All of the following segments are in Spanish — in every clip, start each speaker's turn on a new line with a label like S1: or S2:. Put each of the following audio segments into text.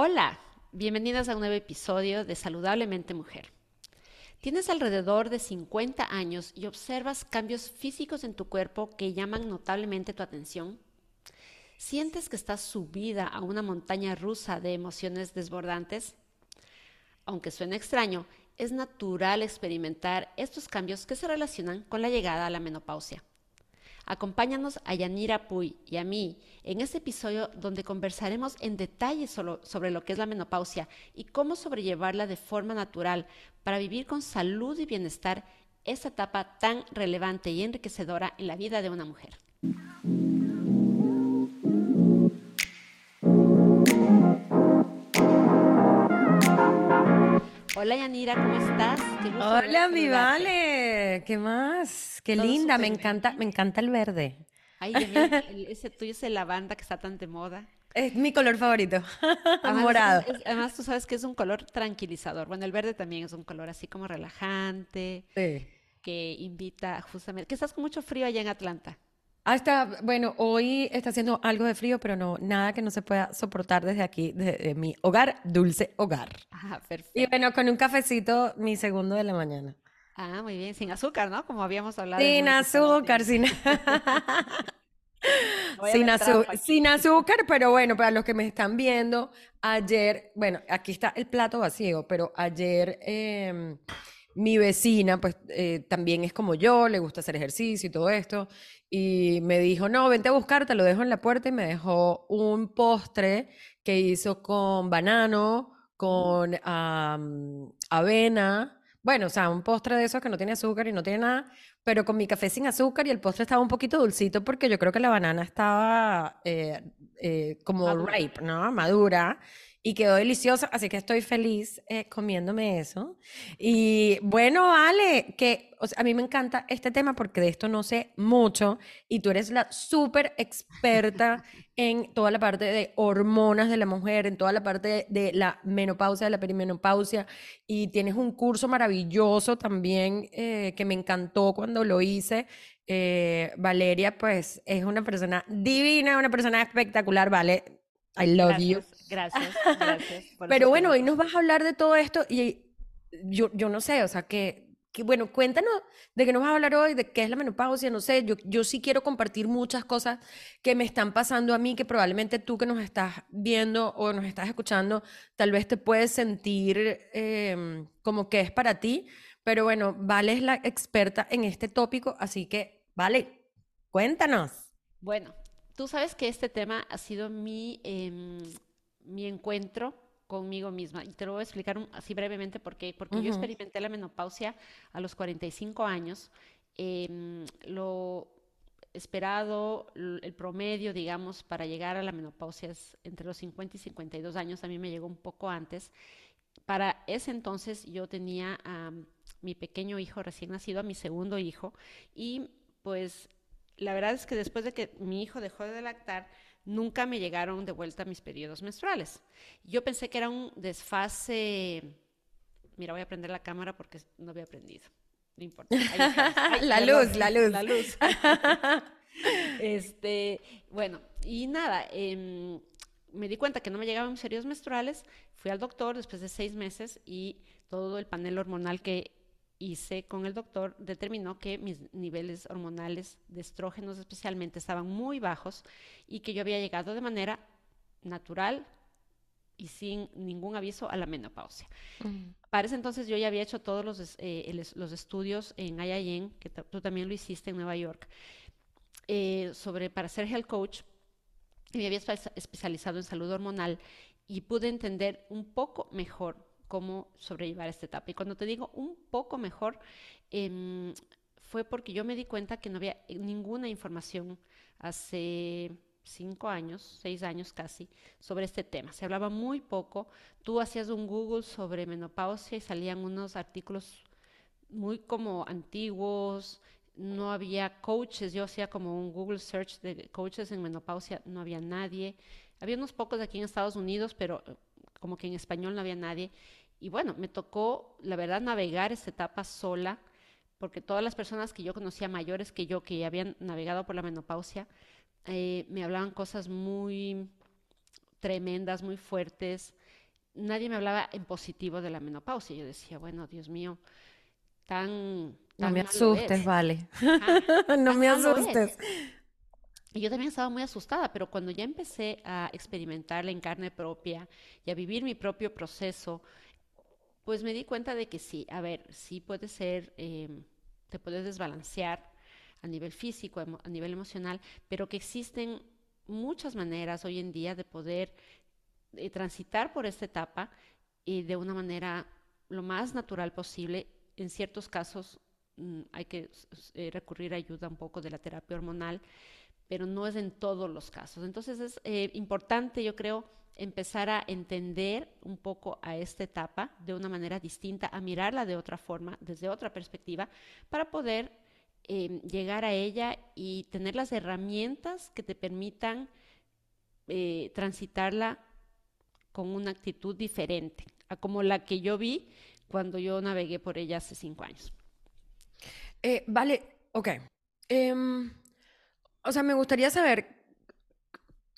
S1: Hola, bienvenidas a un nuevo episodio de Saludablemente Mujer. Tienes alrededor de 50 años y observas cambios físicos en tu cuerpo que llaman notablemente tu atención. ¿Sientes que estás subida a una montaña rusa de emociones desbordantes? Aunque suene extraño, es natural experimentar estos cambios que se relacionan con la llegada a la menopausia. Acompáñanos a Yanira Puy y a mí en este episodio donde conversaremos en detalle sobre lo que es la menopausia y cómo sobrellevarla de forma natural para vivir con salud y bienestar esta etapa tan relevante y enriquecedora en la vida de una mujer. Hola Yanira, ¿cómo estás?
S2: Hola, mi Vale. ¿Qué más? Qué linda, me encanta, me encanta el verde.
S1: Ay, ese tuyo es la lavanda que está tan de moda.
S2: Es mi color favorito, morado.
S1: además, tú sabes que es un color tranquilizador. Bueno, el verde también es un color así como relajante, sí. que invita justamente... Que estás con mucho frío allá en Atlanta.
S2: Ah, bueno, hoy está haciendo algo de frío, pero no, nada que no se pueda soportar desde aquí, desde mi hogar, dulce hogar.
S1: Ah, perfecto.
S2: Y bueno, con un cafecito, mi segundo de la mañana.
S1: Ah, muy bien, sin azúcar, ¿no? Como habíamos hablado.
S2: Sin azúcar, sin... sin, sin, azúcar, pero bueno, para los que me están viendo, ayer, bueno, aquí está el plato vacío, pero ayer em, mi vecina, pues eh, también es como yo, le gusta hacer ejercicio y todo esto, y me dijo, no, vente a buscar, te lo dejo en la puerta y me dejó un postre que hizo con banano, con avena, bueno, o sea, un postre de esos que no tiene azúcar y no tiene nada, pero con mi café sin azúcar y el postre estaba un poquito dulcito porque yo creo que la banana estaba eh, eh, como ripe, ¿no? Madura y quedó deliciosa, así que estoy feliz eh, comiéndome eso. Y bueno, Ale, que a mí me encanta este tema porque de esto no sé mucho y tú eres la súper experta en toda la parte de hormonas de la mujer, en toda la parte de, la menopausia, de la perimenopausia y tienes un curso maravilloso también eh, que me encantó cuando lo hice. Eh, Valeria, pues es una persona divina, una persona espectacular, ¿vale? I love you.
S1: Gracias, gracias.
S2: Pero bueno, hoy nos vas a hablar de todo esto y yo, yo no sé, o sea, que, que, bueno, cuéntanos de qué nos vas a hablar hoy, de qué es la menopausia, no sé, yo, yo sí quiero compartir muchas cosas que me están pasando a mí, que probablemente tú que nos estás viendo o nos estás escuchando, tal vez te puedes sentir em, como que es para ti, pero bueno, Vale es la experta en este tópico, así que, Vale, cuéntanos.
S1: Bueno, Tú sabes que este tema ha sido mi, em, mi encuentro conmigo misma. Y te lo voy a explicar así brevemente por qué. Porque yo experimenté la menopausia a los 45 años. Em, lo esperado, el promedio, digamos, para llegar a la menopausia es entre los 50 y 52 años. A mí me llegó un poco antes. Para ese entonces yo tenía a mi pequeño hijo recién nacido, a mi segundo hijo, y pues la verdad es que después de que mi hijo dejó de lactar, nunca me llegaron de vuelta mis periodos menstruales. Yo pensé que era un desfase. Mira, voy a prender la cámara porque no había aprendido. No importa.
S2: la, luz, la luz,
S1: la luz. este, bueno, y nada, em, me di cuenta que no me llegaban mis periodos menstruales. Fui al doctor después de seis meses y todo el panel hormonal que hice con el doctor determinó que mis niveles hormonales de estrógenos especialmente estaban muy bajos y que yo había llegado de manera natural y sin ningún aviso a la menopausia. Mm. Para ese entonces yo ya había hecho todos los, eh, los estudios en IIN, que tú también lo hiciste en Nueva York, eh, sobre para ser health coach. Y me había especializado en salud hormonal y pude entender un poco mejor cómo sobrellevar esta etapa. Y cuando te digo un poco mejor, em, fue porque yo me di cuenta que no había ninguna información hace cinco años, seis años casi, sobre este tema. Se hablaba muy poco. Tú hacías un Google sobre menopausia y salían unos artículos muy como antiguos, no había coaches, yo hacía como un Google search de coaches en menopausia, no había nadie. Había unos pocos aquí en Estados Unidos, pero como que en español no había nadie. Y bueno, me tocó, la verdad, navegar esta etapa sola, porque todas las personas que yo conocía mayores que yo, que habían navegado por la menopausia, eh, me hablaban cosas muy tremendas, muy fuertes. nadie me hablaba en positivo de la menopausia. Yo decía, bueno, Dios mío, tan...
S2: no me asustes, vale. no me asustes.
S1: Y yo también estaba muy asustada, pero cuando ya empecé a experimentarla en carne propia y a vivir mi propio proceso, pues me di cuenta de que sí, a ver, sí puede ser, em, te puedes desbalancear a nivel físico, a nivel emocional, pero que existen muchas maneras hoy en día de poder eh, transitar por esta etapa y de una manera lo más natural posible. En ciertos casos mm, hay que eh, recurrir a ayuda un poco de la terapia hormonal, pero no es en todos los casos. Entonces es eh, importante, yo creo, empezar a entender un poco a esta etapa de una manera distinta, a mirarla de otra forma, desde otra perspectiva, para poder em, llegar a ella y tener las herramientas que te permitan eh, transitarla con una actitud diferente a como la que yo vi cuando yo navegué por ella hace cinco años.
S2: Eh, vale, ok. Em, o sea, me gustaría saber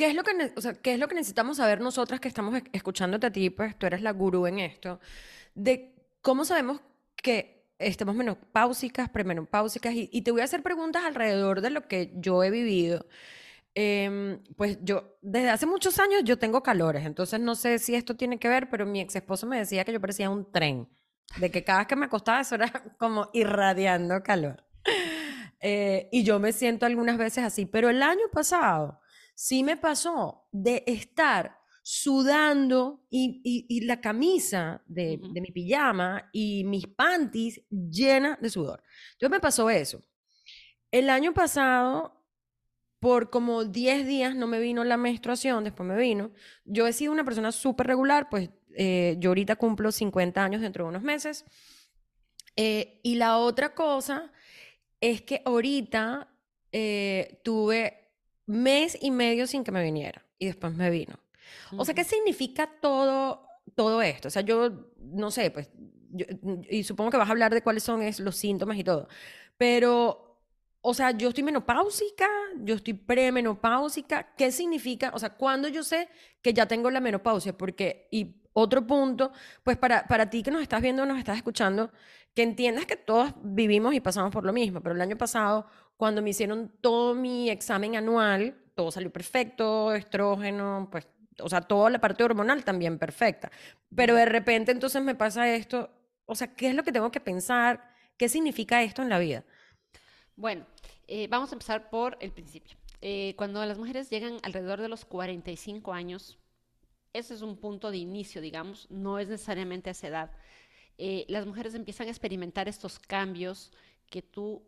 S2: ¿Qué es, lo que, o sea, ¿Qué es lo que necesitamos saber nosotras que estamos escuchándote a ti? Pues tú eres la gurú en esto. De cómo sabemos que estamos menopáusicas, premenopáusicas. Y, y te voy a hacer preguntas alrededor de lo que yo he vivido. Em, pues yo, desde hace muchos años yo tengo calores, entonces no sé si esto tiene que ver, pero mi ex esposo me decía que yo parecía un tren, de que cada vez que me acostaba eso era como irradiando calor. Eh, y yo me siento algunas veces así, pero el año pasado sí me pasó de estar sudando y, la camisa de, mi pijama y mis panties llenas de sudor. Entonces me pasó eso. El año pasado, por como 10 días no me vino la menstruación, después me vino. Yo he sido una persona súper regular, pues eh, yo ahorita cumplo 50 años dentro de unos meses. Eh, y la otra cosa es que ahorita eh, tuve mes y medio sin que me viniera y después me vino. O sea, ¿qué significa todo, todo esto? O sea, yo no sé, pues, y supongo que vas a hablar de cuáles son los síntomas y todo, pero, o sea, yo estoy menopáusica, yo estoy premenopáusica, ¿qué significa? O sea, ¿cuándo yo sé que ya tengo la menopausia? Porque, y otro punto, pues para, para ti que nos estás viendo, nos estás escuchando, que entiendas que todos vivimos y pasamos por lo mismo, pero el año pasado cuando me hicieron todo mi examen anual, todo salió perfecto, estrógeno, pues, o sea, toda la parte hormonal también perfecta. Pero de repente entonces me pasa esto, o sea, ¿qué es lo que tengo que pensar? ¿Qué significa esto en la vida?
S1: Bueno, eh, vamos a empezar por el principio. Eh, cuando las mujeres llegan alrededor de los 45 años, ese es un punto de inicio, digamos, no es necesariamente a esa edad. Eh, las mujeres empiezan a experimentar estos cambios que tú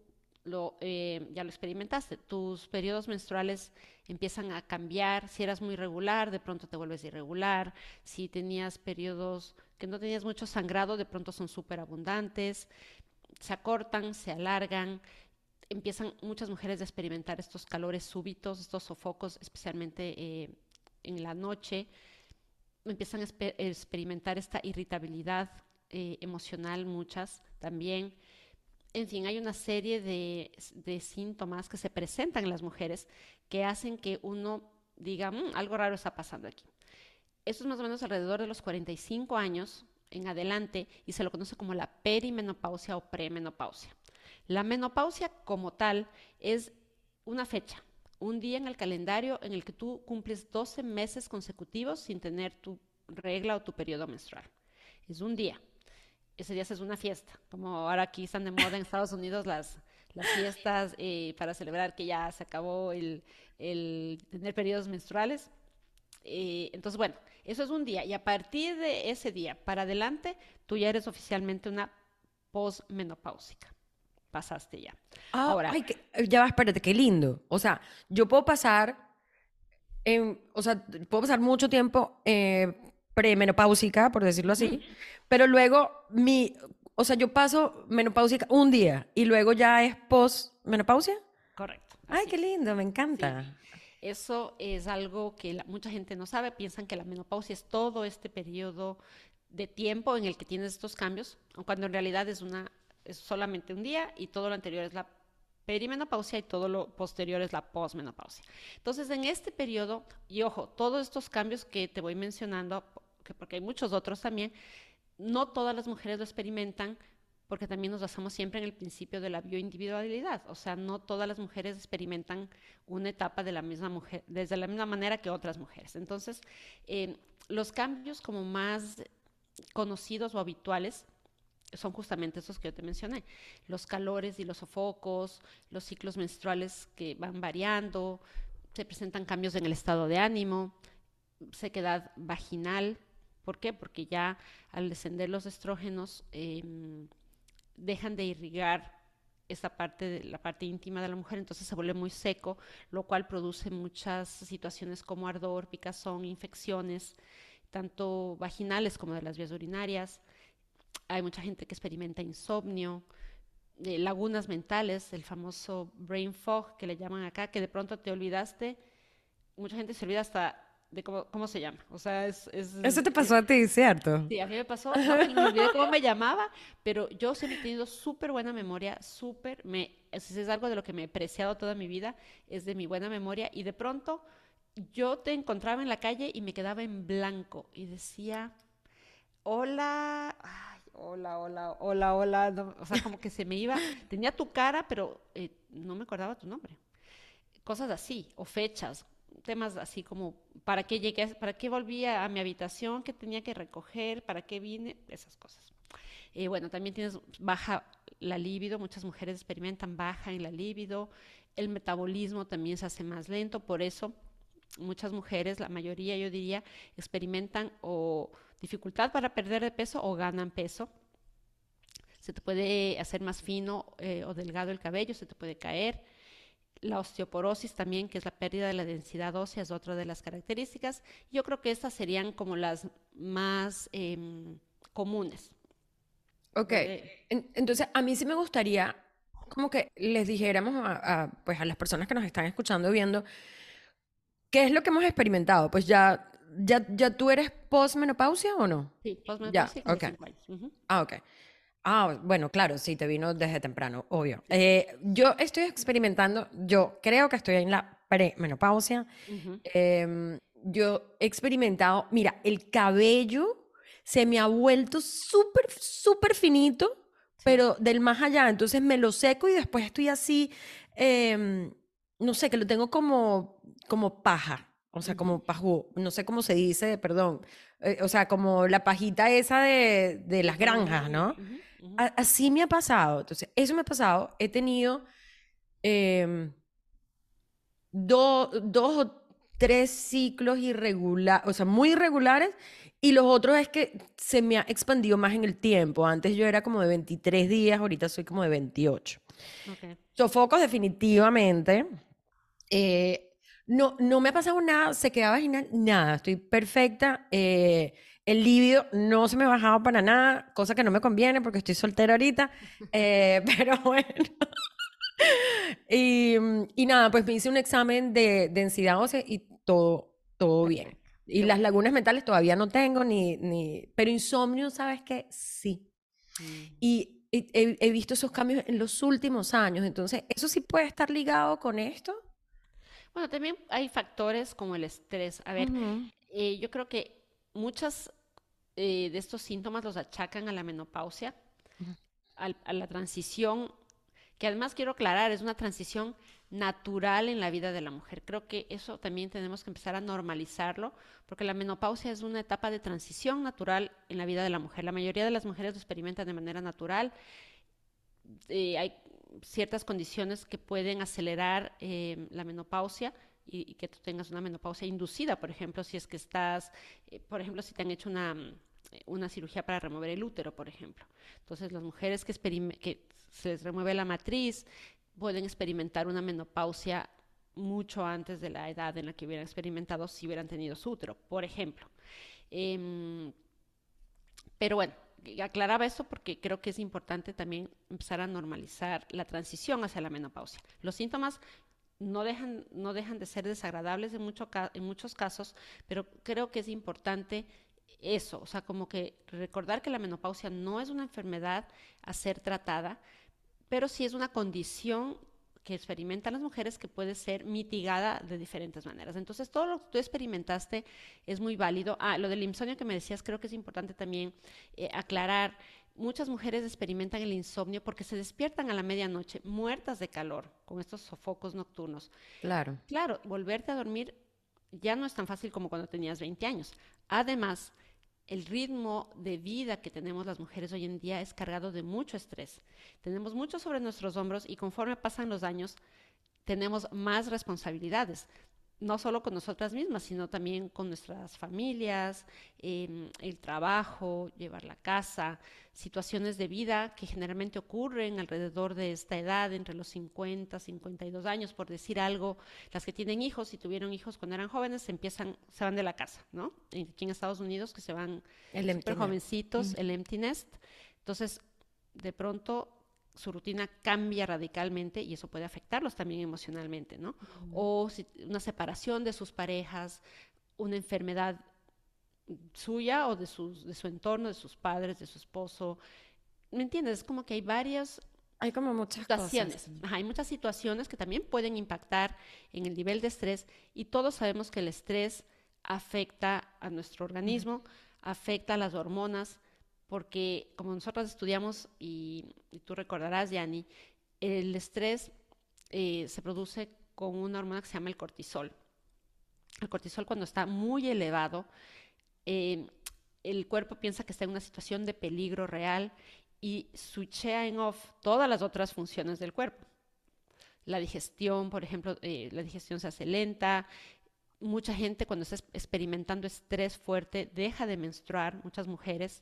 S1: eh, ya lo experimentaste, tus periodos menstruales empiezan a cambiar, si eras muy regular, de pronto te vuelves irregular, si tenías periodos que no tenías mucho sangrado, de pronto son súper abundantes, se acortan, se alargan, empiezan muchas mujeres a experimentar estos calores súbitos, estos sofocos, especialmente eh, en la noche, empiezan a experimentar esta irritabilidad eh, emocional, muchas también en fin, hay una serie de, síntomas que se presentan en las mujeres que hacen que uno diga, mm, algo raro está pasando aquí. Esto es más o menos alrededor de los 45 años en adelante y se lo conoce como la perimenopausia o premenopausia. La menopausia como tal es una fecha, un día en el calendario en el que tú cumples 12 meses consecutivos sin tener tu regla o tu periodo menstrual. Es un día ese día es una fiesta, como ahora aquí están de moda en Estados Unidos las, las fiestas eh, para celebrar que ya se acabó el, tener periodos menstruales. Eh, entonces, bueno, eso es un día y a partir de ese día para adelante, tú ya eres oficialmente una posmenopáusica. Pasaste ya.
S2: Ah, Ahora, ya va, espérate, qué lindo. O sea, yo puedo pasar, en, o sea, puedo pasar mucho tiempo eh, premenopáusica, por decirlo así, pero luego mi, o sea, yo paso menopáusica un día y luego ya es post-menopausia.
S1: Correcto.
S2: Ay, qué lindo, me encanta.
S1: Eso es algo que mucha gente no sabe, piensan que la menopausia es todo este periodo de tiempo en el que tienes estos cambios, cuando en realidad es una es solamente un día y todo lo anterior es la perimenopausia y todo lo posterior es la posmenopausia. Entonces, en este periodo, y ojo, todos estos cambios que te voy mencionando que porque hay muchos otros también, no todas las mujeres lo experimentan porque también nos basamos siempre en el principio de la bioindividualidad, o sea, no todas las mujeres experimentan una etapa de la misma mujer, desde la misma manera que otras mujeres. Entonces, eh, los cambios como más conocidos o habituales son justamente esos que yo te mencioné, los calores y los sofocos, los ciclos menstruales que van variando, se presentan cambios en el estado de ánimo, sequedad vaginal. ¿Por qué? Porque ya al descender los estrógenos em, dejan de irrigar esa parte de la parte íntima de la mujer, entonces se vuelve muy seco, lo cual produce muchas situaciones como ardor, picazón, infecciones, tanto vaginales como de las vías urinarias. Hay mucha gente que experimenta insomnio, eh, lagunas mentales, el famoso brain fog que le llaman acá, que de pronto te olvidaste, mucha gente se olvida hasta de cómo, cómo se llama. O sea, es,
S2: Eso te pasó a ti, ¿cierto?
S1: Sí, a mí me pasó, no, me olvidé cómo me llamaba, pero yo siempre he tenido súper buena memoria, súper, me, si es algo de lo que me he preciado toda mi vida, es de mi buena memoria, y de pronto yo te encontraba en la calle y me quedaba en blanco y decía, hola, hola, hola, hola, hola, o sea, como que se me iba, tenía tu cara, pero eh, no me acordaba tu nombre. Cosas así, o fechas, temas así como, ¿para qué llegué, para qué volví a, mi habitación, qué tenía que recoger, para qué vine, esas cosas. Eh, bueno, también tienes baja la libido, muchas mujeres experimentan baja en la libido, el metabolismo también se hace más lento, por eso muchas mujeres, la mayoría yo diría, experimentan o dificultad para perder de peso o ganan peso. Se te puede hacer más fino eh, o delgado el cabello, se te puede caer. La osteoporosis también, que es la pérdida de la densidad ósea, es otra de las características. Yo creo que estas serían como las más em, comunes.
S2: Ok, entonces a mí sí me gustaría como que les dijéramos a, pues a las personas que nos están escuchando y viendo, ¿qué es lo que hemos experimentado? Pues ya ¿Ya, ¿Ya tú eres postmenopausia o no?
S1: Sí, postmenopausia.
S2: Ya, okay. Ah, ok. Ah, bueno, claro, sí, te vino desde temprano, obvio. Eh, yo estoy experimentando, yo creo que estoy en la premenopausia. Em, yo he experimentado, mira, el cabello se me ha vuelto súper, súper finito, pero del más allá. Entonces me lo seco y después estoy así, em, no sé, que lo tengo como, como paja. O sea, como pajú, no sé cómo se dice, perdón. Eh, o sea, como la pajita esa de, de las granjas, ¿no? Así me ha pasado. Entonces, eso me ha pasado. He tenido em, dos o tres ciclos irregulares, o sea, muy irregulares. Y los otros es que se me ha expandido más en el tiempo. Antes yo era como de 23 días, ahorita soy como de 28. Okay. Sofocos definitivamente. Eh, no, no me ha pasado nada, se queda vaginal, nada, estoy perfecta. Eh, el líbido no se me ha bajado para nada, cosa que no me conviene porque estoy soltera ahorita, eh, pero bueno. y, y, nada, pues me hice un examen de densidad ósea y todo, todo bien. Y las lagunas mentales todavía no tengo, ni, ni... pero insomnio, ¿sabes qué? Sí. Mm. Y he, he, visto esos cambios en los últimos años, entonces, ¿eso sí puede estar ligado con esto?
S1: Bueno, también hay factores como el estrés. A ver, eh, yo creo que muchas eh, de estos síntomas los achacan a la menopausia, a la transición, que además quiero aclarar, es una transición natural en la vida de la mujer. Creo que eso también tenemos que empezar a normalizarlo, porque la menopausia es una etapa de transición natural en la vida de la mujer. La mayoría de las mujeres lo experimentan de manera natural. Eh, hay ciertas condiciones que pueden acelerar eh, la menopausia y, que tú tengas una menopausia inducida, por ejemplo, si es que estás, eh, por ejemplo, si te han hecho una, una cirugía para remover el útero, por ejemplo. Entonces, las mujeres que, que se les remueve la matriz pueden experimentar una menopausia mucho antes de la edad en la que hubieran experimentado si hubieran tenido su útero, por ejemplo. Em, pero bueno, aclaraba eso porque creo que es importante también empezar a normalizar la transición hacia la menopausia. Los síntomas no dejan, no dejan de ser desagradables en, mucho, en muchos casos, pero creo que es importante eso, o sea, como que recordar que la menopausia no es una enfermedad a ser tratada, pero sí es una condición que experimentan las mujeres que puede ser mitigada de diferentes maneras. Entonces, todo lo que tú experimentaste es muy válido. Ah, lo del insomnio que me decías, creo que es importante también eh, aclarar. Muchas mujeres experimentan el insomnio porque se despiertan a la medianoche muertas de calor con estos sofocos nocturnos.
S2: Claro.
S1: Claro, volverte a dormir ya no es tan fácil como cuando tenías 20 años. Además, el ritmo de vida que tenemos las mujeres hoy en día es cargado de mucho estrés. Tenemos mucho sobre nuestros hombros y conforme pasan los años, tenemos más responsabilidades no solo con nosotras mismas, sino también con nuestras familias, em, el trabajo, llevar la casa, situaciones de vida que generalmente ocurren alrededor de esta edad, entre los 50, 52 años, por decir algo. Las que tienen hijos y tuvieron hijos cuando eran jóvenes, se empiezan, se van de la casa, ¿no? Aquí en Estados Unidos que se van súper jovencitos, el empty nest. Entonces, de pronto su rutina cambia radicalmente y eso puede afectarlos también emocionalmente, ¿no? O una separación de sus parejas, una enfermedad suya o de, de su entorno, de sus padres, de su esposo. ¿Me entiendes? Es como que hay varias
S2: hay como muchas
S1: situaciones. hay muchas situaciones que también pueden impactar en el nivel de estrés y todos sabemos que el estrés afecta a nuestro organismo, afecta a las hormonas, porque como nosotros estudiamos, y, tú recordarás, Yanni, el estrés eh, se produce con una hormona que se llama el cortisol. El cortisol cuando está muy elevado, eh, el cuerpo piensa que está en una situación de peligro real y switchea en off todas las otras funciones del cuerpo. La digestión, por ejemplo, eh, la digestión se hace lenta. Mucha gente cuando está experimentando estrés fuerte deja de menstruar, muchas mujeres,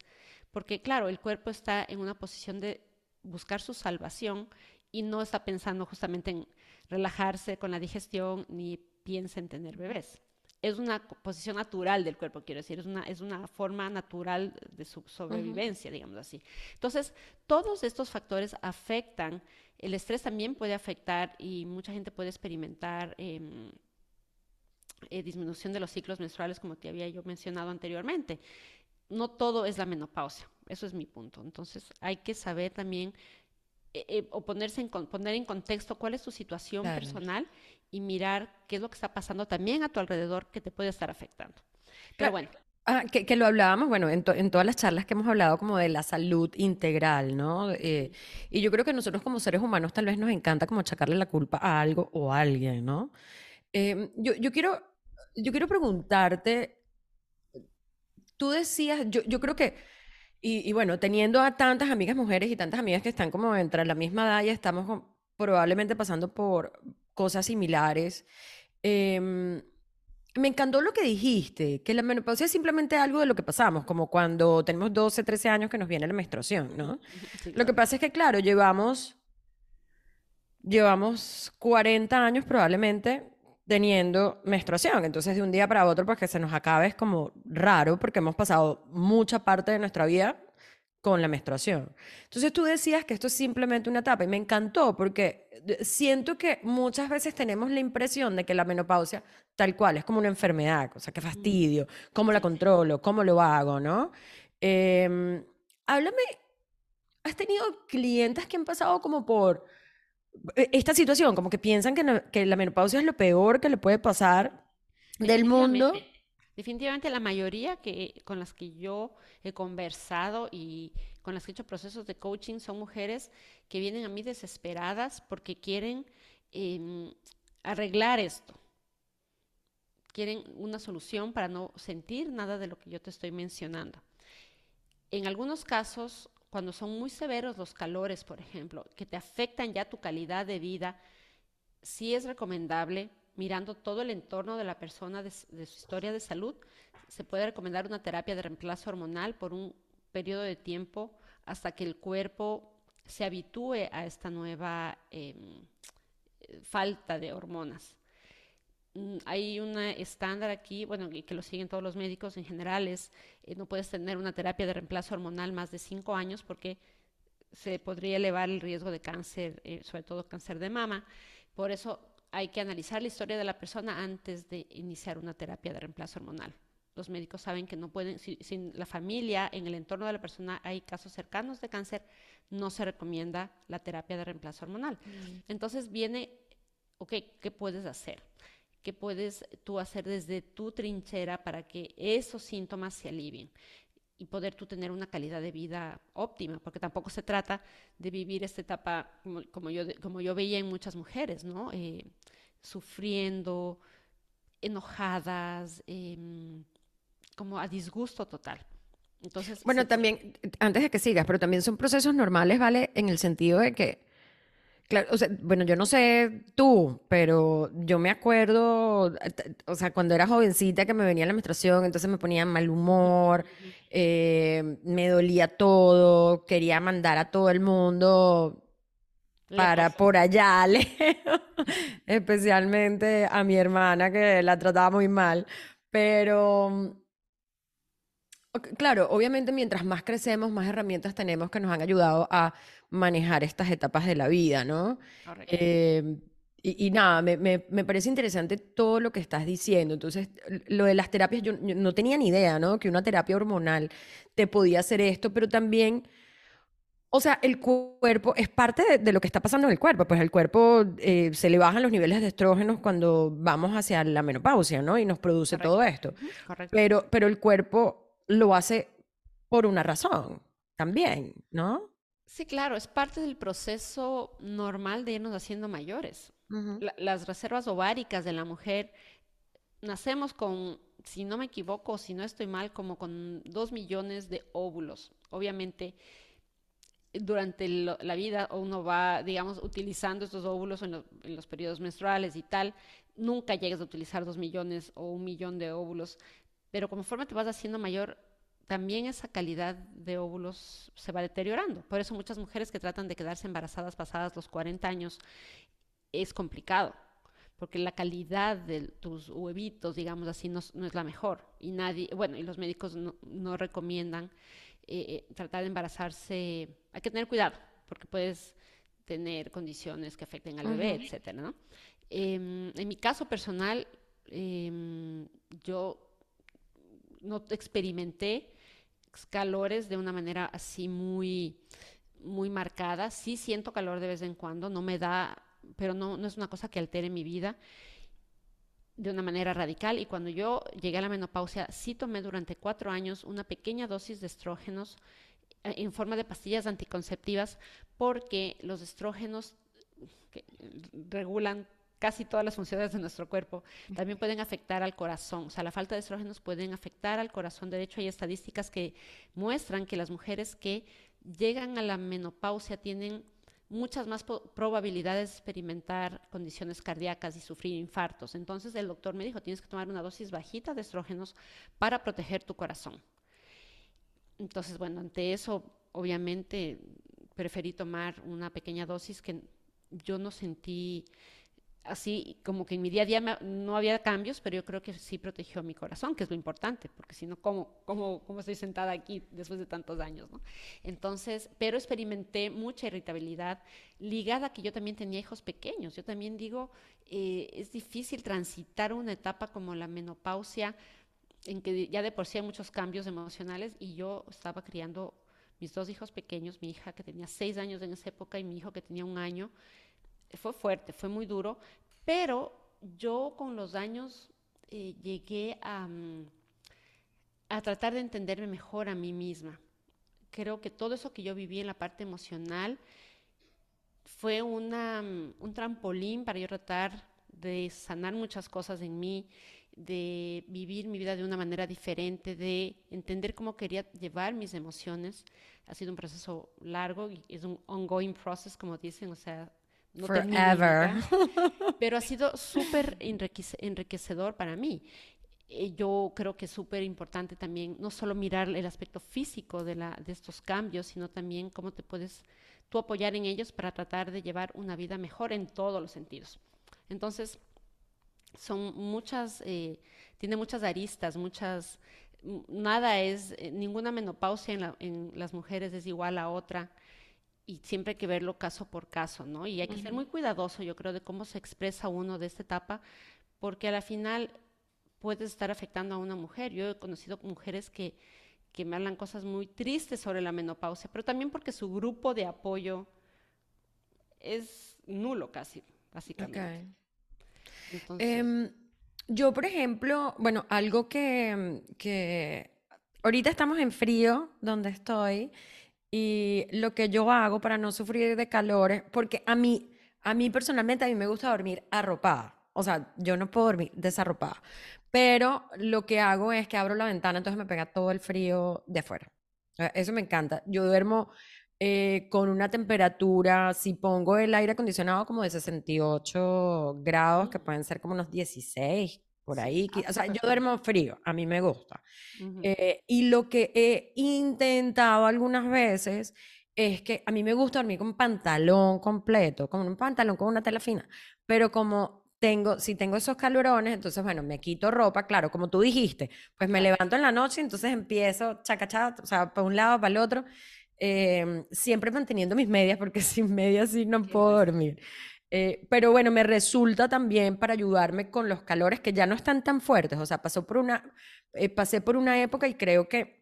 S1: porque claro, el cuerpo está en una posición de buscar su salvación y no está pensando justamente en relajarse con la digestión ni piensa en tener bebés. Es una posición natural del cuerpo, quiero decir, es una, es una forma natural de su sobrevivencia, digamos así. Entonces, todos estos factores afectan, el estrés también puede afectar y mucha gente puede experimentar em, eh, disminución de los ciclos menstruales, como te había yo mencionado anteriormente no todo es la menopausia, eso es mi punto. Entonces hay que saber también eh, eh, o ponerse en, poner en contexto cuál es tu situación personal y mirar qué es lo que está pasando también a tu alrededor que te puede estar afectando. Pero bueno.
S2: Ah, que, lo hablábamos, bueno, en, todas las charlas que hemos hablado como de la salud integral, ¿no? Eh, y yo creo que nosotros como seres humanos tal vez nos encanta como achacarle la culpa a algo o a alguien, ¿no? yo, yo, quiero, yo quiero preguntarte, tú decías, yo, yo creo que, y, bueno, teniendo a tantas amigas mujeres y tantas amigas que están como entre la misma edad y estamos probablemente pasando por cosas similares. Em, me encantó lo que dijiste, que la menopausia es simplemente algo de lo que pasamos, como cuando tenemos 12, 13 años que nos viene la menstruación, ¿no? Lo que pasa es que, claro, llevamos, llevamos 40 años probablemente teniendo menstruación. Entonces, de un día para otro, pues que se nos acabe es como raro porque hemos pasado mucha parte de nuestra vida con la menstruación. Entonces, tú decías que esto es simplemente una etapa y me encantó porque siento que muchas veces tenemos la impresión de que la menopausia, tal cual, es como una enfermedad, o sea, qué fastidio, cómo la controlo, cómo lo hago, ¿no? Em, háblame, ¿has tenido clientes que han pasado como por esta situación, como que piensan que, que la menopausia es lo peor que le puede pasar del mundo.
S1: Definitivamente la mayoría que, con las que yo he conversado y con las que he hecho procesos de coaching son mujeres que vienen a mí desesperadas porque quieren em, arreglar esto. Quieren una solución para no sentir nada de lo que yo te estoy mencionando. En algunos casos cuando son muy severos los calores, por ejemplo, que te afectan ya tu calidad de vida, sí es recomendable, mirando todo el entorno de la persona, de, su historia de salud, se puede recomendar una terapia de reemplazo hormonal por un periodo de tiempo hasta que el cuerpo se habitúe a esta nueva em, falta de hormonas. Mm, hay un estándar aquí, bueno, que lo siguen todos los médicos en general, es eh, no puedes tener una terapia de reemplazo hormonal más de cinco años porque se podría elevar el riesgo de cáncer, eh, sobre todo cáncer de mama. Por eso hay que analizar la historia de la persona antes de iniciar una terapia de reemplazo hormonal. Los médicos saben que no pueden, si, si en la familia, en el entorno de la persona hay casos cercanos de cáncer, no se recomienda la terapia de reemplazo hormonal. Mm. Entonces viene, ok, ¿qué puedes hacer? ¿Qué puedes tú hacer desde tu trinchera para que esos síntomas se alivien? y poder tú tener una calidad de vida óptima, porque tampoco se trata de vivir esta etapa como, yo, como yo veía en muchas mujeres, ¿no? Eh, sufriendo, enojadas, em, como a disgusto total. Entonces,
S2: bueno, también, antes de que sigas, pero también son procesos normales, ¿vale? En el sentido de que, claro, o sea, bueno, yo no sé tú, pero yo me acuerdo, o sea, cuando era jovencita que me venía la menstruación, entonces me ponía mal humor, eh, me dolía todo, quería mandar a todo el mundo para por allá, especialmente a mi hermana que la trataba muy mal, pero Claro, obviamente mientras más crecemos, más herramientas tenemos que nos han ayudado a manejar estas etapas de la vida, ¿no? Eh, y, nada, me, me, me, parece interesante todo lo que estás diciendo. Entonces, lo de las terapias, yo, no tenía ni idea, ¿no? Que una terapia hormonal te podía hacer esto, pero también, o sea, el cuerpo es parte de, lo que está pasando en el cuerpo. Pues el cuerpo eh, se le bajan los niveles de estrógenos cuando vamos hacia la menopausia, ¿no? Y nos produce todo esto. Correcto. Pero, pero el cuerpo lo hace por una razón también, ¿no?
S1: Sí, claro, es parte del proceso normal de irnos haciendo mayores. las reservas ováricas de la mujer, nacemos con, si no me equivoco, si no estoy mal, como con dos millones de óvulos. Obviamente, durante la vida uno va, digamos, utilizando estos óvulos en, en, los periodos menstruales y tal. Nunca llegas a utilizar dos millones o un millón de óvulos pero conforme te vas haciendo mayor, también esa calidad de óvulos se va deteriorando. Por eso muchas mujeres que tratan de quedarse embarazadas pasadas los 40 años es complicado, porque la calidad de tus huevitos, digamos así, no, es la mejor. Y nadie, bueno, y los médicos no, recomiendan eh, eh, tratar de embarazarse. Hay que tener cuidado, porque puedes tener condiciones que afecten al bebé, etcétera, em, en mi caso personal, em, yo no experimenté calores de una manera así muy, muy marcada. Sí siento calor de vez en cuando, no me da, pero no, no es una cosa que altere mi vida de una manera radical. Y cuando yo llegué a la menopausia, sí tomé durante cuatro años una pequeña dosis de estrógenos eh, en forma de pastillas anticonceptivas, porque los estrógenos que regulan casi todas las funciones de nuestro cuerpo, también pueden afectar al corazón. O sea, la falta de estrógenos pueden afectar al corazón. De hecho, hay estadísticas que muestran que las mujeres que llegan a la menopausia tienen muchas más probabilidades de experimentar condiciones cardíacas y sufrir infartos. Entonces el doctor me dijo, tienes que tomar una dosis bajita de estrógenos para proteger tu corazón. Entonces, bueno, ante eso, obviamente, preferí tomar una pequeña dosis que yo no sentí así como que en mi día a día no había cambios, pero yo creo que sí protegió mi corazón, que es lo importante, porque si no, ¿cómo, cómo, cómo estoy sentada aquí después de tantos años? ¿no? Entonces, pero experimenté mucha irritabilidad ligada a que yo también tenía hijos pequeños. Yo también digo, eh, es difícil transitar una etapa como la menopausia, en que ya de por sí hay muchos cambios emocionales y yo estaba criando mis dos hijos pequeños, mi hija que tenía seis años en esa época y mi hijo que tenía un año fue fuerte, fue muy duro, pero yo con los años eh, llegué a, mm, a tratar de entenderme mejor a mí misma. Creo que todo eso que yo viví en la parte emocional fue una, mm, un trampolín para yo tratar de sanar muchas cosas en mí, de vivir mi vida de una manera diferente, de entender cómo quería llevar mis emociones. Ha sido un proceso largo es un ongoing process, como dicen, o sea,
S2: Forever.
S1: pero ha sido súper enriquecedor para mí. Eh, yo creo que es súper importante también no solo mirar el aspecto físico de, la, de estos cambios, sino también cómo te puedes tú apoyar en ellos para tratar de llevar una vida mejor en todos los sentidos. Entonces, son muchas, eh, tiene muchas aristas, muchas, nada es, eh, ninguna menopausia en, en las mujeres es igual a otra y siempre hay que verlo caso por caso, ¿no? Y hay que ser muy cuidadoso, yo creo, de cómo se expresa uno de esta etapa, porque a la final puede estar afectando a una mujer. Yo he conocido mujeres que, que me hablan cosas muy tristes sobre la menopausia, pero también porque su grupo de apoyo es nulo casi, básicamente.
S2: Em, yo, por ejemplo, bueno, algo que, que ahorita estamos en frío donde estoy y lo que yo hago para no sufrir de calores, porque a mí, a mí personalmente, a mí me gusta dormir arropada. O sea, yo no puedo dormir desarropada. Pero lo que hago es que abro la ventana, entonces me pega todo el frío de afuera. Eso me encanta. Yo duermo eh, con una temperatura, si pongo el aire acondicionado como de 68 grados, que pueden ser como unos 16, por ahí. Ah, o sea, yo duermo frío, a mí me gusta. Eh, y lo que he intentado algunas veces es que a mí me gusta dormir con pantalón completo, con un pantalón con una tela fina, pero como tengo, si tengo esos calorones, entonces, bueno, me quito ropa, claro, como tú dijiste, pues me levanto en la noche, entonces empiezo chacachá, o sea, para un lado, para el otro, em, siempre manteniendo mis medias, porque sin medias sí no puedo dormir. Eh, pero bueno, me resulta también para ayudarme con los calores que ya no están tan fuertes, o sea, pasó por una, eh, pasé por una época y creo que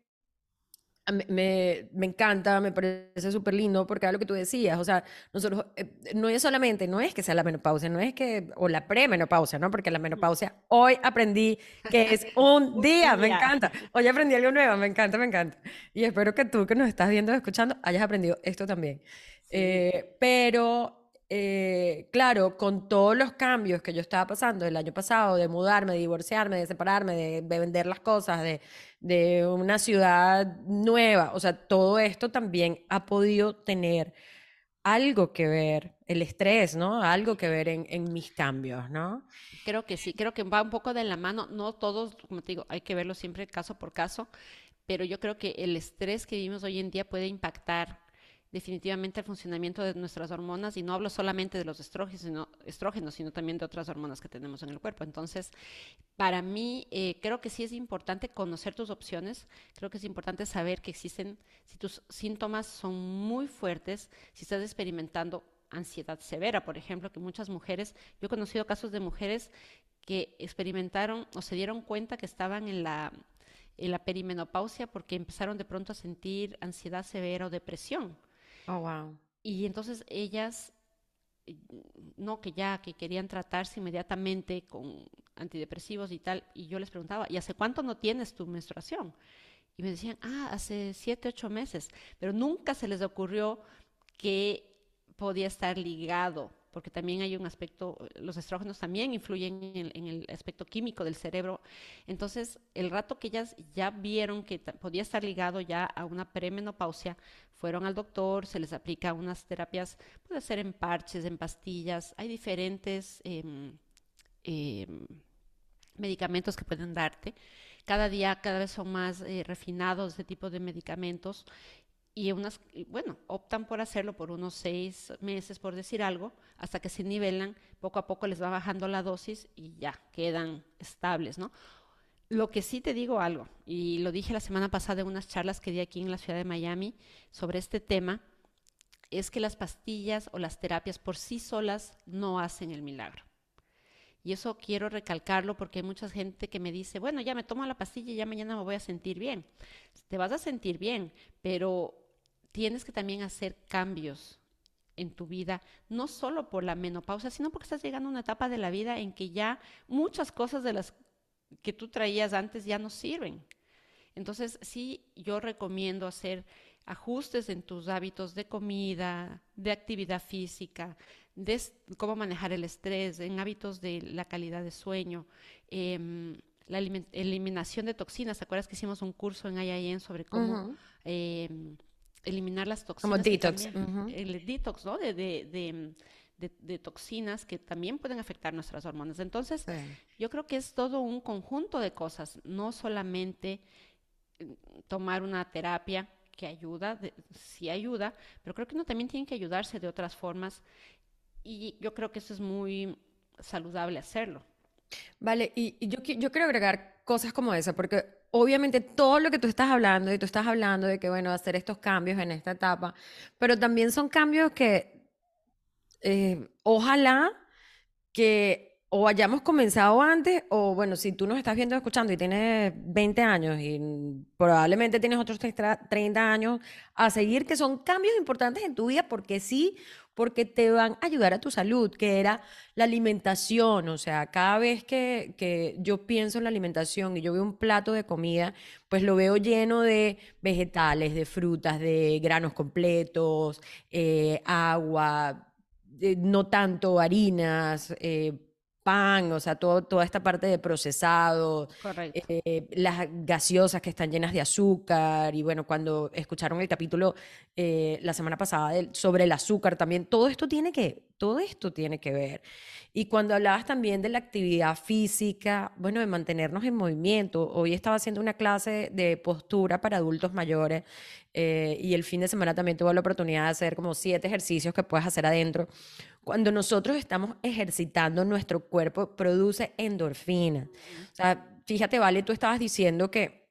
S2: me, me, encanta, me parece súper lindo, porque es lo que tú decías, o sea, nosotros, eh, no es solamente, no es que sea la menopausia, no es que, o la premenopausia, ¿no? Porque la menopausia, hoy aprendí que es un día, me encanta, hoy aprendí algo nuevo, me encanta, me encanta. Y espero que tú que nos estás viendo, escuchando, hayas aprendido esto también. Eh, pero eh, claro, con todos los cambios que yo estaba pasando el año pasado, de mudarme, de divorciarme, de separarme, de, vender las cosas, de, de, una ciudad nueva, o sea, todo esto también ha podido tener algo que ver, el estrés, ¿no? Algo que ver en, en mis cambios, ¿no?
S1: Creo que sí, creo que va un poco de la mano, no todos, como te digo, hay que verlo siempre caso por caso, pero yo creo que el estrés que vivimos hoy en día puede impactar definitivamente el funcionamiento de nuestras hormonas y no hablo solamente de los estrógenos, sino, también de otras hormonas que tenemos en el cuerpo. Entonces, para mí, eh, creo que sí es importante conocer tus opciones, creo que es importante saber que existen, si tus síntomas son muy fuertes, si estás experimentando ansiedad severa, por ejemplo, que muchas mujeres, yo he conocido casos de mujeres que experimentaron o se dieron cuenta que estaban en la perimenopausia porque empezaron de pronto a sentir ansiedad severa o depresión.
S2: Oh, wow.
S1: Y entonces ellas, eh, no, que ya, que querían tratarse inmediatamente con antidepresivos y tal, y yo les preguntaba, ¿y hace cuánto no tienes tu menstruación? Y me decían, ah, hace siete, ocho meses, pero nunca se les ocurrió que podía estar ligado porque también hay un aspecto, los estrógenos también influyen en el, aspecto químico del cerebro. Entonces, el rato que ellas ya vieron que podía estar ligado ya a una premenopausia, fueron al doctor, se les aplica unas terapias, puede ser en parches, en pastillas, hay diferentes em, em, medicamentos que pueden darte. Cada día cada vez son más eh, refinados este tipo de medicamentos y unas, bueno, optan por hacerlo por unos seis meses, por decir algo, hasta que se nivelan, poco a poco les va bajando la dosis y ya quedan estables, ¿no? Lo que sí te digo algo, y lo dije la semana pasada en unas charlas que di aquí en la ciudad de Miami sobre este tema, es que las pastillas o las terapias por sí solas no hacen el milagro. Y eso quiero recalcarlo porque hay mucha gente que me dice, bueno, ya me tomo la pastilla y ya mañana me voy a sentir bien. Te vas a sentir bien, pero tienes que también hacer cambios en tu vida, no solo por la menopausia, sino porque estás llegando a una etapa de la vida en que ya muchas cosas de las que tú traías antes ya no sirven. Entonces, sí, yo recomiendo hacer ajustes en tus hábitos de comida, de actividad física, de cómo manejar el estrés, en hábitos de la calidad de sueño, em, la eliminación de toxinas. ¿Te acuerdas que hicimos un curso en IIN sobre cómo eliminar las toxinas.
S2: Como detox.
S1: El detox, ¿no? De, de, de, toxinas que también pueden afectar nuestras hormonas. Entonces, yo creo que es todo un conjunto de cosas, no solamente mm, tomar una terapia que ayuda, sí ayuda, pero creo que uno también tiene que ayudarse de otras formas y yo creo que eso es muy saludable hacerlo.
S2: Vale, y, y yo, yo quiero agregar cosas como esa, porque obviamente todo lo que tú estás hablando, y tú estás hablando de que, bueno, hacer estos cambios en esta etapa, pero también son cambios que eh, ojalá que o hayamos comenzado antes, o bueno, si tú nos estás viendo escuchando y tienes 20 años y probablemente tienes otros 30 años a seguir, que son cambios importantes en tu vida, porque sí, porque te van a ayudar a tu salud, que era la alimentación. O sea, cada vez que, que yo pienso en la alimentación y yo veo un plato de comida, pues lo veo lleno de vegetales, de frutas, de granos completos, eh, agua, eh, no tanto harinas. Eh, pan, o sea, todo, toda esta parte de procesado, eh, las gaseosas que están llenas de azúcar, y bueno, cuando escucharon el capítulo eh, la semana pasada sobre el azúcar también, todo esto tiene que, todo esto tiene que ver. Y cuando hablabas también de la actividad física, bueno, de mantenernos en movimiento, hoy estaba haciendo una clase de postura para adultos mayores eh, y el fin de semana también tuve la oportunidad de hacer como siete ejercicios que puedes hacer adentro cuando nosotros estamos ejercitando, nuestro cuerpo produce endorfina. O sea, fíjate, Vale, tú estabas diciendo que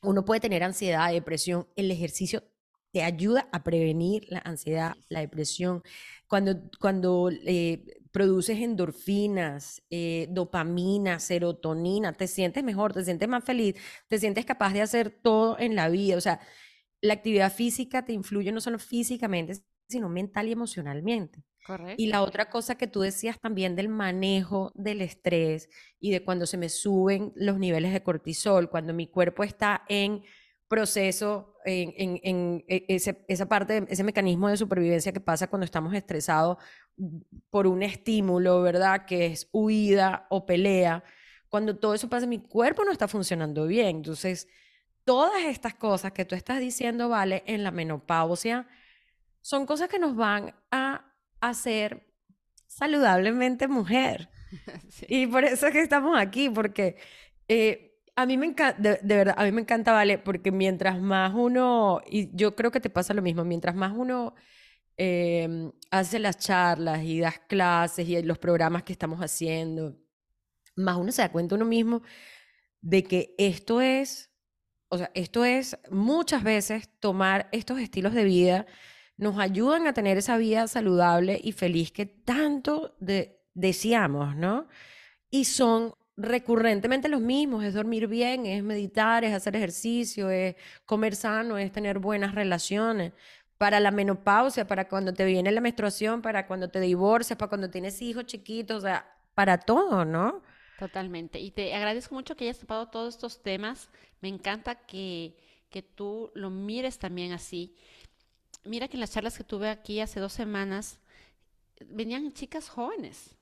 S2: uno puede tener ansiedad, depresión. El ejercicio te ayuda a prevenir la ansiedad, la depresión. Cuando, cuando eh, produces endorfinas, eh, dopamina, serotonina, te sientes mejor, te sientes más feliz, te sientes capaz de hacer todo en la vida. O sea, la actividad física te influye no solo físicamente, sino mental y emocionalmente. Y la otra cosa que tú decías también del manejo del estrés y de cuando se me suben los niveles de cortisol, cuando mi cuerpo está en proceso, en, en, e, ese, esa parte, ese mecanismo de supervivencia que pasa cuando estamos estresados por un estímulo, ¿verdad? Que es huida o pelea. Cuando todo eso pasa, mi cuerpo no está funcionando bien. Entonces, todas estas cosas que tú estás diciendo, vale, en la menopausia, son cosas que nos van a ser saludablemente mujer. Y por eso es que estamos aquí, porque eh, a mí me encanta, de, verdad, a mí me encanta, Vale, porque mientras más uno, y yo creo que te pasa lo mismo, mientras más uno em, hace las charlas y das clases y los programas que estamos haciendo, más uno se da cuenta uno mismo de que esto es, o sea, esto es muchas veces tomar estos estilos de vida nos ayudan a tener esa vida saludable y feliz que tanto deseamos, ¿no? Y son recurrentemente los mismos, es dormir bien, es meditar, es hacer ejercicio, es comer sano, es tener buenas relaciones. Para la menopausia, para cuando te viene la menstruación, para cuando te divorcias, para cuando tienes hijos chiquitos, o sea, para todo, ¿no?
S1: Totalmente. Y te agradezco mucho que hayas topado todos estos temas. Me encanta que, que tú lo mires también así mira que en las charlas que tuve aquí hace dos semanas, venían chicas jóvenes,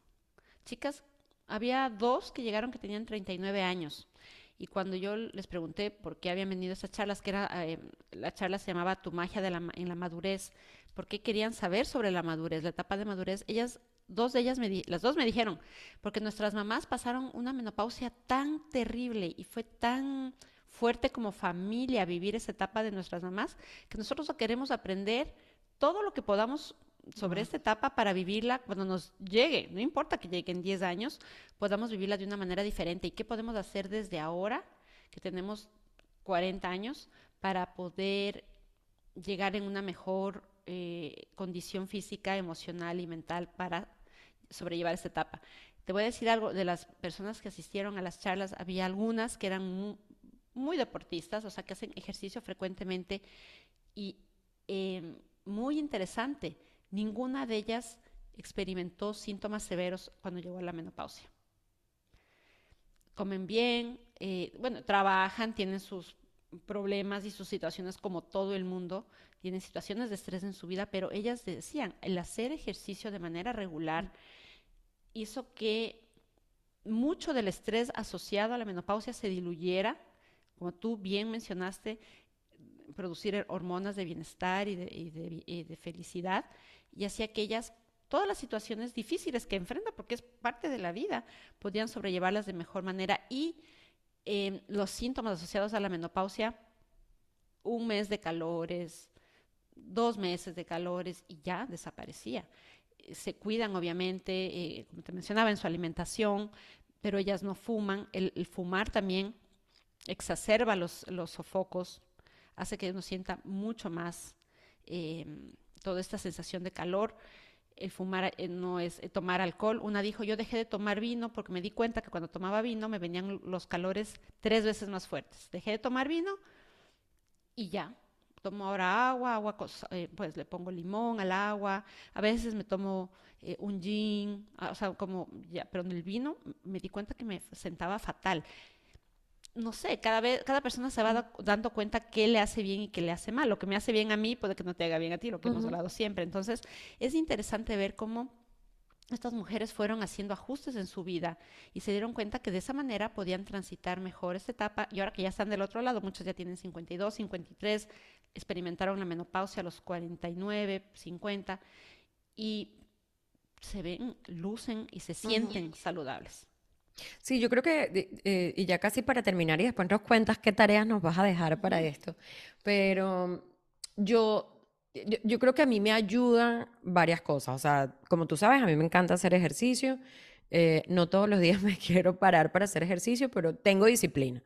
S1: chicas, había dos que llegaron que tenían 39 años. Y cuando yo les pregunté por qué habían venido esas charlas, que era, eh, la charla se llamaba Tu magia de la, en la madurez, por qué querían saber sobre la madurez, la etapa de madurez, ellas, dos de ellas, me las dos me dijeron, porque nuestras mamás pasaron una menopausia tan terrible y fue tan fuerte como familia vivir esa etapa de nuestras mamás, que nosotros queremos aprender todo lo que podamos sobre esta etapa para vivirla cuando nos llegue, no importa que llegue en 10 años, podamos vivirla de una manera diferente. ¿Y qué podemos hacer desde ahora, que tenemos 40 años, para poder llegar en una mejor eh, condición física, emocional y mental para sobrellevar esta etapa? Te voy a decir algo, de las personas que asistieron a las charlas, había algunas que eran muy deportistas, o sea, que hacen ejercicio frecuentemente y em, muy interesante, ninguna de ellas experimentó síntomas severos cuando llegó a la menopausia. Comen bien, eh, bueno, trabajan, tienen sus problemas y sus situaciones como todo el mundo, tienen situaciones de estrés en su vida, pero ellas decían, el hacer ejercicio de manera regular hizo que mucho del estrés asociado a la menopausia se diluyera como tú bien mencionaste, producir hormonas de bienestar y de, felicidad, y así aquellas, todas las situaciones difíciles que enfrenta, porque es parte de la vida, podían sobrellevarlas de mejor manera. Y em, los síntomas asociados a la menopausia, un mes de calores, dos meses de calores, y ya desaparecía. Se cuidan, obviamente, eh, como te mencionaba, en su alimentación, pero ellas no fuman. el fumar también exacerba los, los sofocos, hace que uno sienta mucho más em, toda esta sensación de calor. el fumar eh, no es eh, tomar alcohol. Una dijo, yo dejé de tomar vino porque me di cuenta que cuando tomaba vino me venían los calores tres veces más fuertes. Dejé de tomar vino y ya. Tomo ahora agua, agua, eh, pues le pongo limón al agua. A veces me tomo un gin, ah, o sea, como ya, pero en el vino me di cuenta que me sentaba fatal no sé, cada vez, cada persona se va dando cuenta qué le hace bien y qué le hace mal. Lo que me hace bien a mí puede que no te haga bien a ti, lo que hemos hablado siempre. Entonces, es interesante ver cómo estas mujeres fueron haciendo ajustes en su vida y se dieron cuenta que de esa manera podían transitar mejor esta etapa y ahora que ya están del otro lado, muchos ya tienen 52, 53, experimentaron la menopausia a los 49, 50 y se ven, lucen y se sienten saludables.
S2: Sí, yo creo que, eh, y ya casi para terminar, y después nos cuentas qué tareas nos vas a dejar para esto, pero yo, yo, creo que a mí me ayudan varias cosas. O sea, como tú sabes, a mí me encanta hacer ejercicio. Eh, no todos los días me quiero parar para hacer ejercicio, pero tengo disciplina.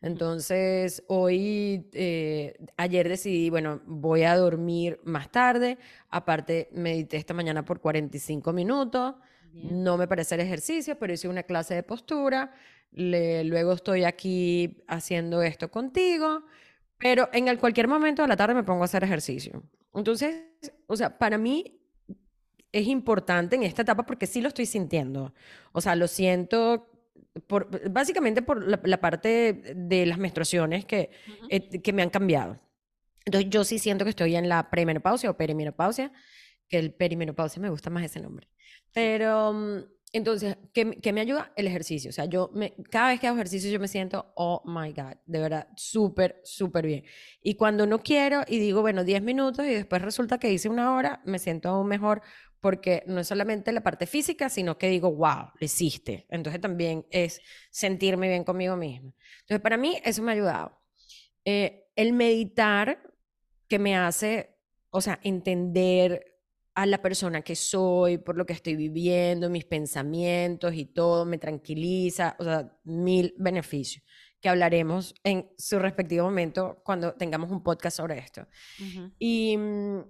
S2: Entonces, hoy, eh, ayer decidí, bueno, voy a dormir más tarde. Aparte, medité esta mañana por 45 minutos. No me parece el ejercicio, pero hice una clase de postura. luego estoy aquí haciendo esto contigo, pero en cualquier momento de la tarde me pongo a hacer ejercicio. Entonces, o sea, para mí es importante en esta etapa porque sí lo estoy sintiendo. O sea, lo siento por, básicamente por la, parte de las menstruaciones que, eh, que me han cambiado. Entonces, yo sí siento que estoy en la premenopausia o perimenopausia, que el perimenopausia me gusta más ese nombre. Pero mm, entonces, ¿qué, me ayuda? El ejercicio. O sea, yo me, cada vez que hago ejercicio yo me siento, oh my God, de verdad, súper, súper bien. Y cuando no quiero y digo, bueno, 10 minutos y después resulta que hice una hora, me siento aún mejor porque no es solamente la parte física, sino que digo, wow, lo hiciste. Entonces también es sentirme bien conmigo misma. Entonces, para mí eso me ha ayudado. Eh, el meditar que me hace, o sea, entender a la persona que soy, por lo que estoy viviendo, mis pensamientos y todo, me tranquiliza, o sea, mil beneficios que hablaremos en su respectivo momento cuando tengamos un podcast sobre esto. Y, mm,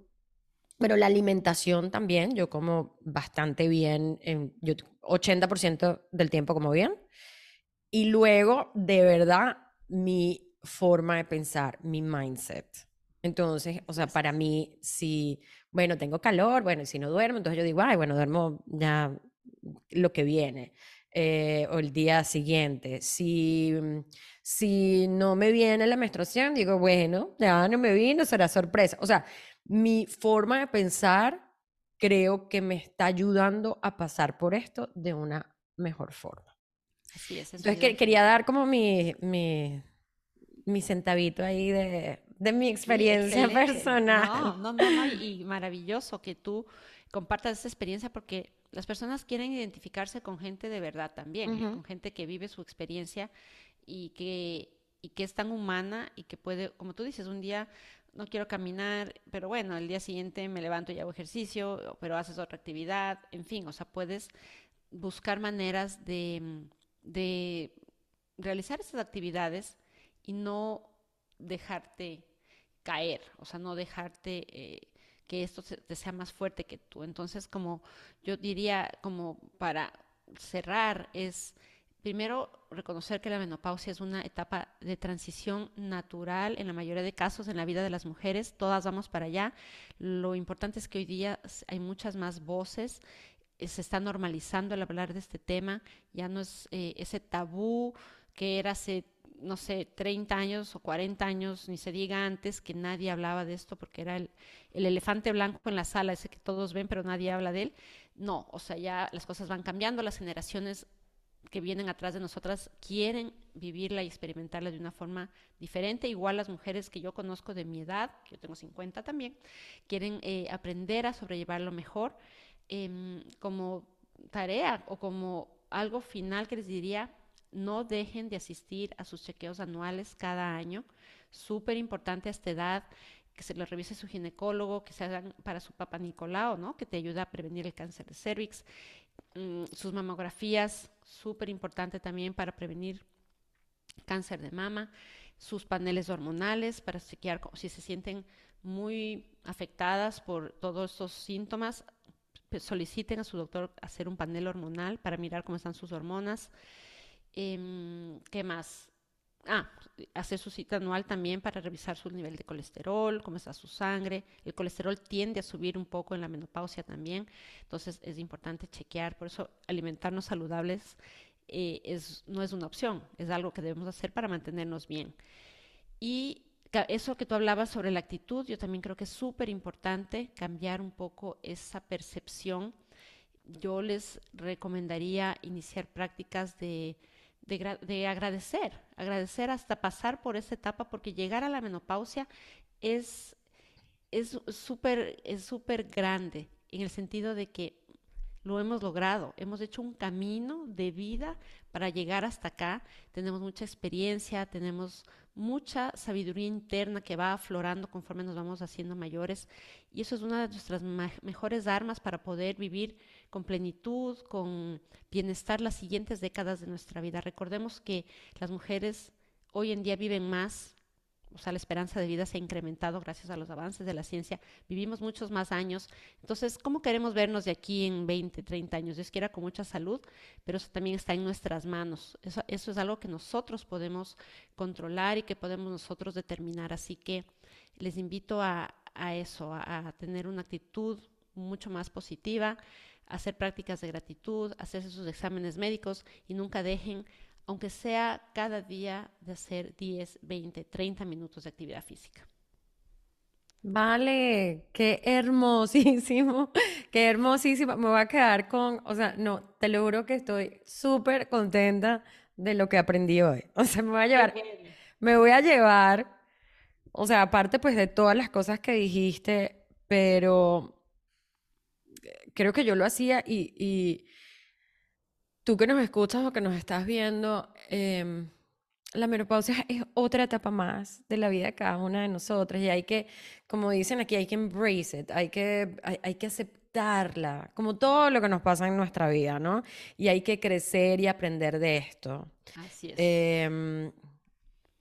S2: pero la alimentación también, yo como bastante bien, en, yo 80% del tiempo como bien. Y luego, de verdad, mi forma de pensar, mi mindset. Entonces, o sea, para mí, si bueno, tengo calor, bueno, y si no duermo, entonces yo digo, ay, bueno, duermo ya lo que viene. Eh, o el día siguiente. Si, mm, si no me viene la menstruación, digo, bueno, ya no me vino, será sorpresa. O sea, mi forma de pensar creo que me está ayudando a pasar por esto de una mejor forma. Así es. Entonces quería dar como mi, mi, mi centavito ahí de, de mi experiencia personal.
S1: No, no, no, y maravilloso que tú compartas esa experiencia porque las personas quieren identificarse con gente de verdad también, con gente que vive su experiencia y que, y que es tan humana y que puede, como tú dices, un día no quiero caminar, pero bueno, el día siguiente me levanto y hago ejercicio, pero haces otra actividad, en fin, o sea, puedes buscar maneras de, de realizar esas actividades y no dejarte caer, o sea, no dejarte eh, que esto te sea más fuerte que tú. Entonces, como yo diría, como para cerrar, es primero reconocer que la menopausia es una etapa de transición natural en la mayoría de casos en la vida de las mujeres, todas vamos para allá. Lo importante es que hoy día hay muchas más voces, eh, se está normalizando el hablar de este tema, ya no es eh, ese tabú que era hace no sé, 30 años o 40 años, ni se diga antes, que nadie hablaba de esto porque era el, elefante blanco en la sala, ese que todos ven, pero nadie habla de él. No, o sea, ya las cosas van cambiando, las generaciones que vienen atrás de nosotras quieren vivirla y experimentarla de una forma diferente. Igual las mujeres que yo conozco de mi edad, que yo tengo 50 también, quieren eh, aprender a sobrellevarlo mejor em, como tarea o como algo final que les diría, no dejen de asistir a sus chequeos anuales cada año. Súper importante a esta edad que se lo revise su ginecólogo, que se hagan para su papá Nicolau, ¿no? Que te ayuda a prevenir el cáncer de cervix. Mm, sus mamografías, súper importante también para prevenir cáncer de mama. Sus paneles hormonales para chequear si se sienten muy afectadas por todos estos síntomas, soliciten a su doctor hacer un panel hormonal para mirar cómo están sus hormonas. Em, ¿Qué más? Ah, hacer su cita anual también para revisar su nivel de colesterol, cómo está su sangre. El colesterol tiende a subir un poco en la menopausia también, entonces es importante chequear. Por eso alimentarnos saludables eh, no es una opción, es algo que debemos hacer para mantenernos bien. Y eso que tú hablabas sobre la actitud, yo también creo que es súper importante cambiar un poco esa percepción. Yo les recomendaría iniciar prácticas de de, agradecer, agradecer hasta pasar por esa etapa, porque llegar a la menopausia es súper es súper grande en el sentido de que lo hemos logrado, hemos hecho un camino de vida para llegar hasta acá, tenemos mucha experiencia, tenemos mucha sabiduría interna que va aflorando conforme nos vamos haciendo mayores y eso es una de nuestras mejores armas para poder vivir con plenitud, con bienestar las siguientes décadas de nuestra vida. Recordemos que las mujeres hoy en día viven más, o sea, la esperanza de vida se ha incrementado gracias a los avances de la ciencia, vivimos muchos más años. Entonces, ¿cómo queremos vernos de aquí en 20, 30 años? Dios quiera con mucha salud, pero eso también está en nuestras manos. Eso, eso es algo que nosotros podemos controlar y que podemos nosotros determinar. Así que les invito a, a eso, a, a tener una actitud mucho más positiva, hacer prácticas de gratitud, hacerse sus exámenes médicos y nunca dejen, aunque sea cada día, de hacer 10, 20, 30 minutos de actividad física.
S2: Vale, qué hermosísimo, qué hermosísimo. Me voy a quedar con, o sea, no, te lo juro que estoy súper contenta de lo que aprendí hoy. O sea, me voy a llevar, me voy a llevar, o sea, aparte pues de todas las cosas que dijiste, pero creo que yo lo hacía y, tú que nos escuchas o que nos estás viendo, em, la menopausia es otra etapa más de la vida de cada una de nosotras y hay que, como dicen aquí, hay que embrace it, hay que, hay, que aceptarla, como todo lo que nos pasa en nuestra vida, ¿no? Y hay que crecer y aprender de esto.
S1: Así es.
S2: Em,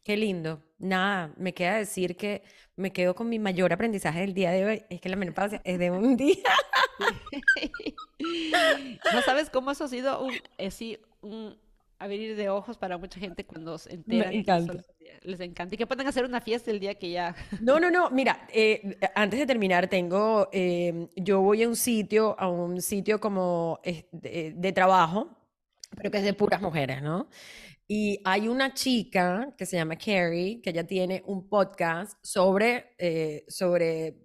S2: qué lindo. Nada, me queda decir que me quedo con mi mayor aprendizaje del día de hoy, es que la menopausia es de un día.
S1: no sabes cómo eso ha sido un, eh, un abrir de ojos para mucha gente cuando se enteran.
S2: Me encanta.
S1: Les encanta. Y que puedan hacer una fiesta el día que ya.
S2: No, no, no. Mira, eh, antes de terminar, tengo. Em, yo voy a un sitio, a un sitio como de, de trabajo, pero que es de puras mujeres, ¿no? Y hay una chica que se llama Carrie, que ella tiene un podcast sobre, eh, sobre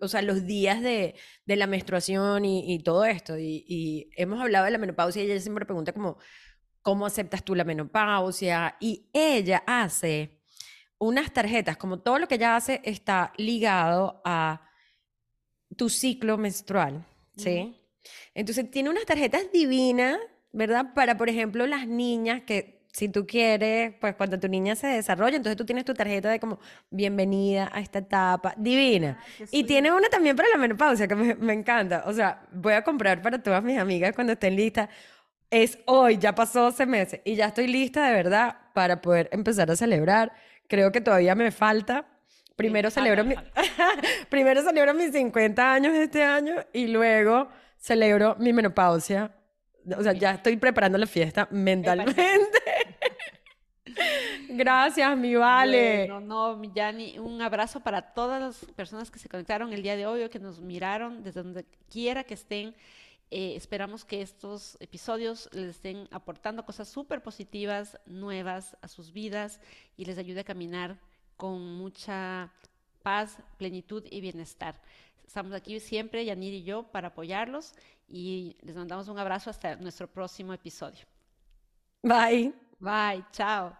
S2: o sea, los días de, de la menstruación y, y todo esto. Y, y, hemos hablado de la menopausia y ella siempre pregunta como, ¿cómo aceptas tú la menopausia? Y ella hace unas tarjetas, como todo lo que ella hace está ligado a tu ciclo menstrual, ¿sí? Entonces tiene unas tarjetas divinas, ¿verdad? Para, por ejemplo, las niñas que si tú quieres, pues cuando tu niña se desarrolla, entonces tú tienes tu tarjeta de como bienvenida a esta etapa, divina. y tiene una también para la menopausia, que me, encanta. O sea, voy a comprar para todas mis amigas cuando estén listas. Es hoy, ya pasó 12 meses y ya estoy lista de verdad para poder empezar a celebrar. Creo que todavía me falta. Primero celebro, mi... Primero celebro mis 50 años este año y luego celebro mi menopausia o sea, ya estoy preparando la fiesta mentalmente. Gracias, mi Vale.
S1: No, no, Yani, un abrazo para todas las personas que se conectaron el día de hoy o que nos miraron desde donde quiera que estén. Eh, esperamos que estos episodios les estén aportando cosas súper positivas, nuevas a sus vidas y les ayude a caminar con mucha paz, plenitud y bienestar. Estamos aquí siempre, Yanir y yo, para apoyarlos y les mandamos un abrazo hasta nuestro próximo episodio.
S2: Bye.
S1: Bye, chao.